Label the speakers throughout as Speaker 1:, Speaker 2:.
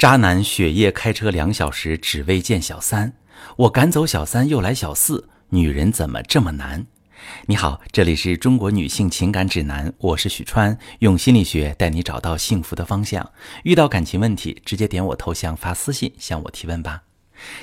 Speaker 1: 渣男雪夜开车两小时只为见小三，我赶走小三又来小四，女人怎么这么难？你好，这里是中国女性情感指南，我是许川，用心理学带你找到幸福的方向。遇到感情问题，直接点我头像发私信向我提问吧。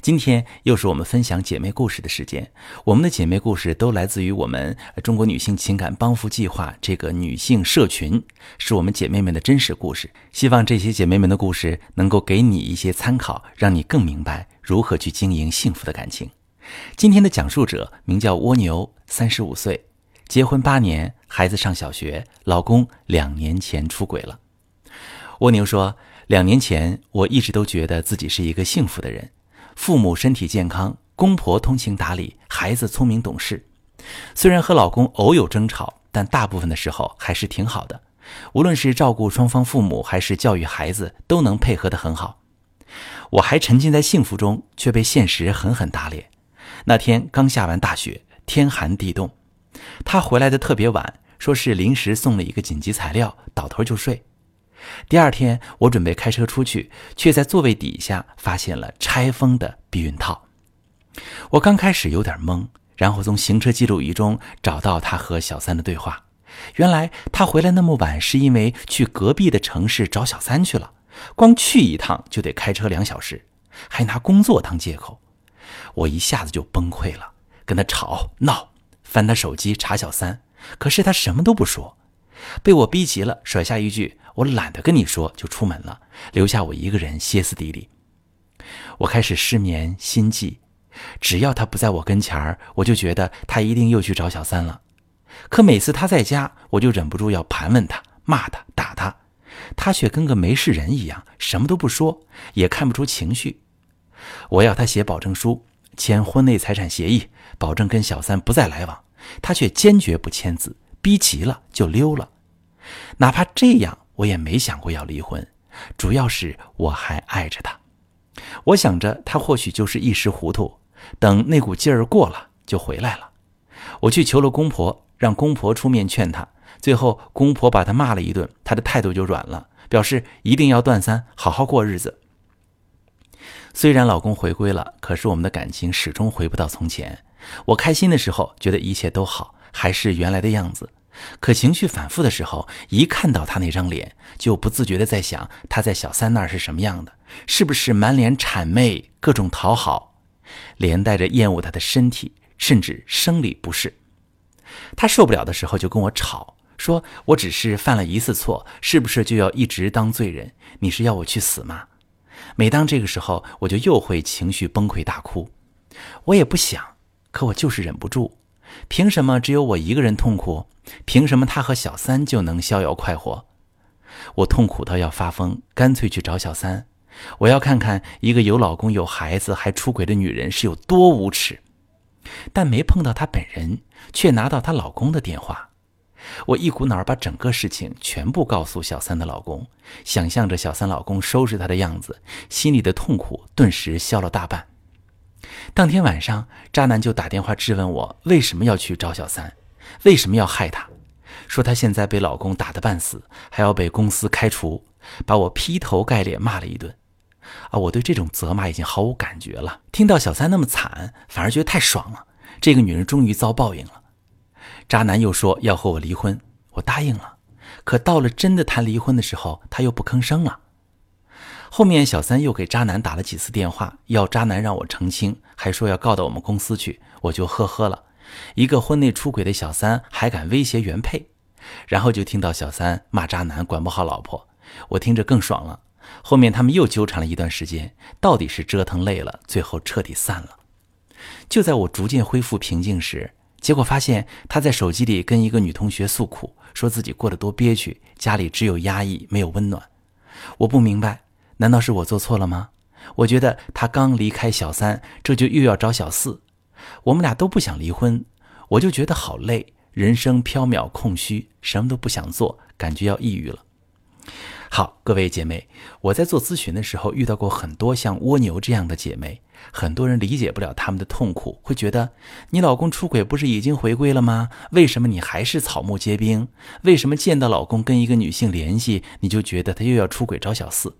Speaker 1: 今天又是我们分享姐妹故事的时间。我们的姐妹故事都来自于我们中国女性情感帮扶计划这个女性社群，是我们姐妹们的真实故事。希望这些姐妹们的故事能够给你一些参考，让你更明白如何去经营幸福的感情。今天的讲述者名叫蜗牛，三十五岁，结婚八年，孩子上小学，老公两年前出轨了。蜗牛说：“两年前，我一直都觉得自己是一个幸福的人。”父母身体健康，公婆通情达理，孩子聪明懂事。虽然和老公偶有争吵，但大部分的时候还是挺好的。无论是照顾双方父母，还是教育孩子，都能配合得很好。我还沉浸在幸福中，却被现实狠狠打脸。那天刚下完大雪，天寒地冻，他回来的特别晚，说是临时送了一个紧急材料，倒头就睡。第二天，我准备开车出去，却在座位底下发现了拆封的避孕套。我刚开始有点懵，然后从行车记录仪中找到他和小三的对话。原来他回来那么晚，是因为去隔壁的城市找小三去了，光去一趟就得开车两小时，还拿工作当借口。我一下子就崩溃了，跟他吵闹，翻他手机查小三，可是他什么都不说。被我逼急了，甩下一句。我懒得跟你说，就出门了，留下我一个人歇斯底里。我开始失眠心悸，只要他不在我跟前儿，我就觉得他一定又去找小三了。可每次他在家，我就忍不住要盘问他、骂他、打他，他却跟个没事人一样，什么都不说，也看不出情绪。我要他写保证书，签婚内财产协议，保证跟小三不再来往，他却坚决不签字，逼急了就溜了。哪怕这样。我也没想过要离婚，主要是我还爱着他。我想着他或许就是一时糊涂，等那股劲儿过了就回来了。我去求了公婆，让公婆出面劝他。最后公婆把他骂了一顿，他的态度就软了，表示一定要断三，好好过日子。虽然老公回归了，可是我们的感情始终回不到从前。我开心的时候觉得一切都好，还是原来的样子。可情绪反复的时候，一看到他那张脸，就不自觉的在想他在小三那儿是什么样的，是不是满脸谄媚，各种讨好，连带着厌恶他的身体，甚至生理不适。他受不了的时候就跟我吵，说我只是犯了一次错，是不是就要一直当罪人？你是要我去死吗？每当这个时候，我就又会情绪崩溃大哭。我也不想，可我就是忍不住。凭什么只有我一个人痛苦？凭什么他和小三就能逍遥快活？我痛苦到要发疯，干脆去找小三。我要看看一个有老公有孩子还出轨的女人是有多无耻。但没碰到她本人，却拿到她老公的电话。我一股脑把整个事情全部告诉小三的老公，想象着小三老公收拾她的样子，心里的痛苦顿时消了大半。当天晚上，渣男就打电话质问我为什么要去找小三，为什么要害她，说她现在被老公打得半死，还要被公司开除，把我劈头盖脸骂了一顿。啊，我对这种责骂已经毫无感觉了。听到小三那么惨，反而觉得太爽了。这个女人终于遭报应了。渣男又说要和我离婚，我答应了。可到了真的谈离婚的时候，他又不吭声了。后面小三又给渣男打了几次电话，要渣男让我澄清，还说要告到我们公司去，我就呵呵了。一个婚内出轨的小三还敢威胁原配，然后就听到小三骂渣男管不好老婆，我听着更爽了。后面他们又纠缠了一段时间，到底是折腾累了，最后彻底散了。就在我逐渐恢复平静时，结果发现他在手机里跟一个女同学诉苦，说自己过得多憋屈，家里只有压抑，没有温暖。我不明白。难道是我做错了吗？我觉得他刚离开小三，这就又要找小四。我们俩都不想离婚，我就觉得好累，人生飘渺空虚，什么都不想做，感觉要抑郁了。好，各位姐妹，我在做咨询的时候遇到过很多像蜗牛这样的姐妹，很多人理解不了他们的痛苦，会觉得你老公出轨不是已经回归了吗？为什么你还是草木皆兵？为什么见到老公跟一个女性联系，你就觉得他又要出轨找小四？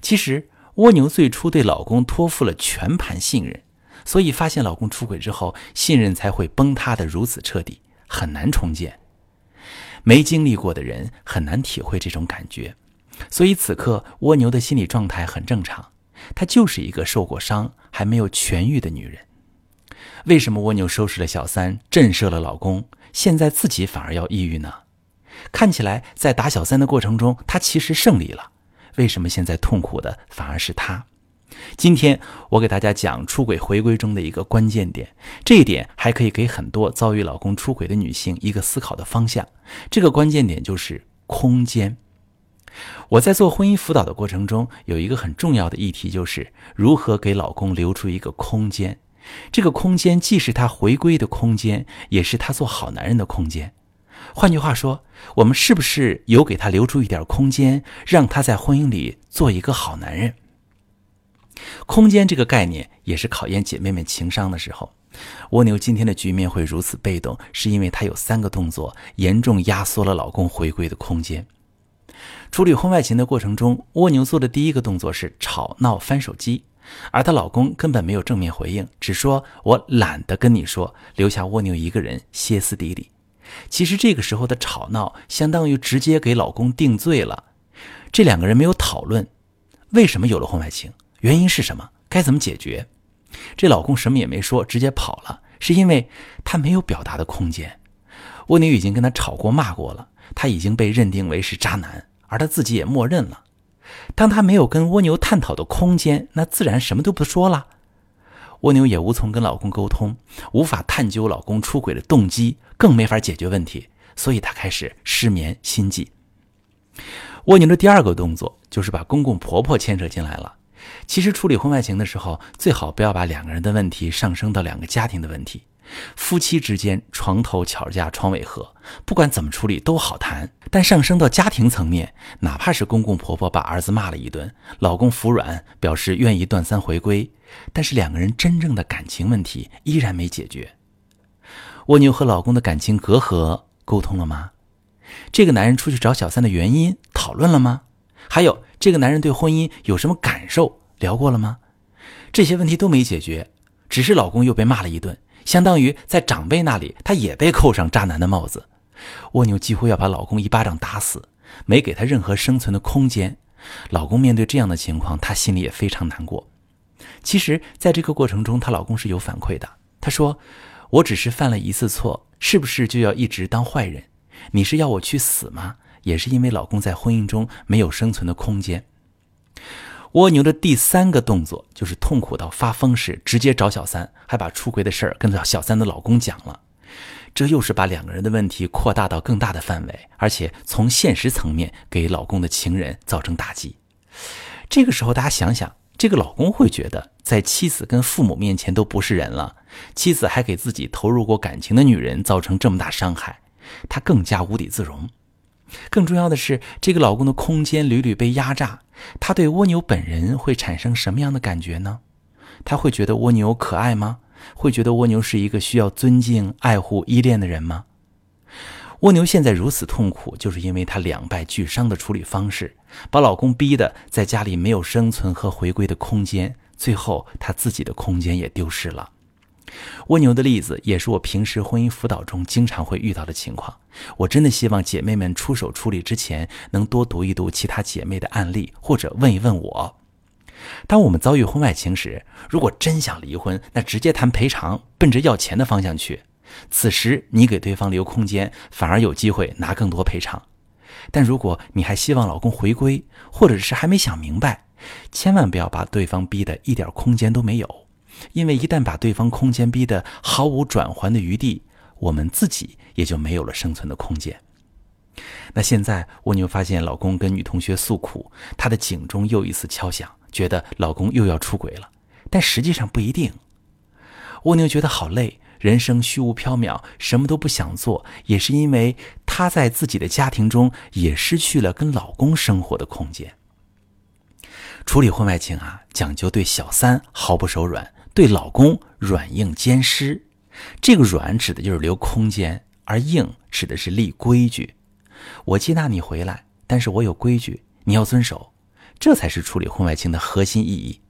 Speaker 1: 其实蜗牛最初对老公托付了全盘信任，所以发现老公出轨之后，信任才会崩塌的如此彻底，很难重建。没经历过的人很难体会这种感觉，所以此刻蜗牛的心理状态很正常，她就是一个受过伤还没有痊愈的女人。为什么蜗牛收拾了小三，震慑了老公，现在自己反而要抑郁呢？看起来在打小三的过程中，她其实胜利了。为什么现在痛苦的反而是他？今天我给大家讲出轨回归中的一个关键点，这一点还可以给很多遭遇老公出轨的女性一个思考的方向。这个关键点就是空间。我在做婚姻辅导的过程中，有一个很重要的议题，就是如何给老公留出一个空间。这个空间既是他回归的空间，也是他做好男人的空间。换句话说，我们是不是有给他留出一点空间，让他在婚姻里做一个好男人？空间这个概念也是考验姐妹们情商的时候。蜗牛今天的局面会如此被动，是因为她有三个动作严重压缩了老公回归的空间。处理婚外情的过程中，蜗牛做的第一个动作是吵闹翻手机，而她老公根本没有正面回应，只说“我懒得跟你说”，留下蜗牛一个人歇斯底里。其实这个时候的吵闹，相当于直接给老公定罪了。这两个人没有讨论为什么有了婚外情，原因是什么，该怎么解决。这老公什么也没说，直接跑了，是因为他没有表达的空间。蜗牛已经跟他吵过骂过了，他已经被认定为是渣男，而他自己也默认了。当他没有跟蜗牛探讨的空间，那自然什么都不说了。蜗牛也无从跟老公沟通，无法探究老公出轨的动机，更没法解决问题，所以她开始失眠心悸。蜗牛的第二个动作就是把公公婆婆牵扯进来了。其实处理婚外情的时候，最好不要把两个人的问题上升到两个家庭的问题。夫妻之间床头吵架床尾和，不管怎么处理都好谈。但上升到家庭层面，哪怕是公公婆婆把儿子骂了一顿，老公服软表示愿意断三回归，但是两个人真正的感情问题依然没解决。蜗牛和老公的感情隔阂沟通了吗？这个男人出去找小三的原因讨论了吗？还有这个男人对婚姻有什么感受聊过了吗？这些问题都没解决，只是老公又被骂了一顿。相当于在长辈那里，她也被扣上渣男的帽子。蜗牛几乎要把老公一巴掌打死，没给他任何生存的空间。老公面对这样的情况，她心里也非常难过。其实，在这个过程中，她老公是有反馈的。他说：“我只是犯了一次错，是不是就要一直当坏人？你是要我去死吗？”也是因为老公在婚姻中没有生存的空间。蜗牛的第三个动作就是痛苦到发疯时，直接找小三，还把出轨的事儿跟小三的老公讲了。这又是把两个人的问题扩大到更大的范围，而且从现实层面给老公的情人造成打击。这个时候，大家想想，这个老公会觉得，在妻子跟父母面前都不是人了，妻子还给自己投入过感情的女人造成这么大伤害，他更加无地自容。更重要的是，这个老公的空间屡屡被压榨，他对蜗牛本人会产生什么样的感觉呢？他会觉得蜗牛可爱吗？会觉得蜗牛是一个需要尊敬、爱护、依恋的人吗？蜗牛现在如此痛苦，就是因为她两败俱伤的处理方式，把老公逼得在家里没有生存和回归的空间，最后她自己的空间也丢失了。蜗牛的例子也是我平时婚姻辅导中经常会遇到的情况。我真的希望姐妹们出手处理之前，能多读一读其他姐妹的案例，或者问一问我。当我们遭遇婚外情时，如果真想离婚，那直接谈赔偿，奔着要钱的方向去。此时你给对方留空间，反而有机会拿更多赔偿。但如果你还希望老公回归，或者是还没想明白，千万不要把对方逼得一点空间都没有。因为一旦把对方空间逼得毫无转圜的余地，我们自己也就没有了生存的空间。那现在蜗牛发现老公跟女同学诉苦，她的警钟又一次敲响，觉得老公又要出轨了。但实际上不一定。蜗牛觉得好累，人生虚无缥缈，什么都不想做，也是因为她在自己的家庭中也失去了跟老公生活的空间。处理婚外情啊，讲究对小三毫不手软。对老公软硬兼施，这个软指的就是留空间，而硬指的是立规矩。我接纳你回来，但是我有规矩，你要遵守。这才是处理婚外情的核心意义。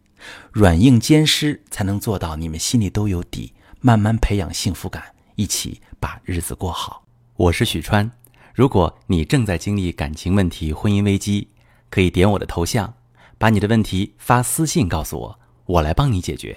Speaker 1: 软硬兼施，才能做到你们心里都有底，慢慢培养幸福感，一起把日子过好。我是许川，如果你正在经历感情问题、婚姻危机，可以点我的头像，把你的问题发私信告诉我，我来帮你解决。